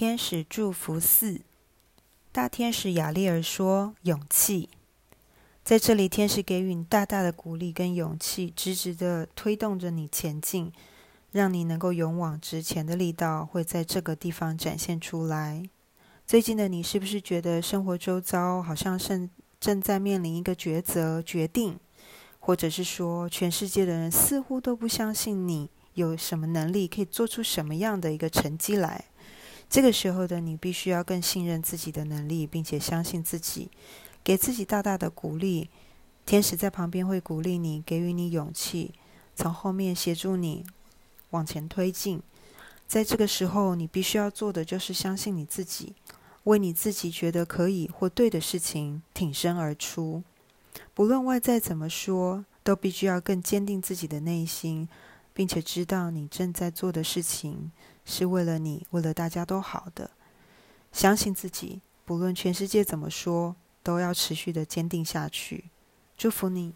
天使祝福四，大天使雅利尔说：“勇气，在这里，天使给予你大大的鼓励跟勇气，直直的推动着你前进，让你能够勇往直前的力道会在这个地方展现出来。最近的你，是不是觉得生活周遭好像正正在面临一个抉择、决定，或者是说，全世界的人似乎都不相信你有什么能力可以做出什么样的一个成绩来？”这个时候的你，必须要更信任自己的能力，并且相信自己，给自己大大的鼓励。天使在旁边会鼓励你，给予你勇气，从后面协助你往前推进。在这个时候，你必须要做的就是相信你自己，为你自己觉得可以或对的事情挺身而出。不论外在怎么说，都必须要更坚定自己的内心。并且知道你正在做的事情是为了你，为了大家都好的。相信自己，不论全世界怎么说，都要持续的坚定下去。祝福你。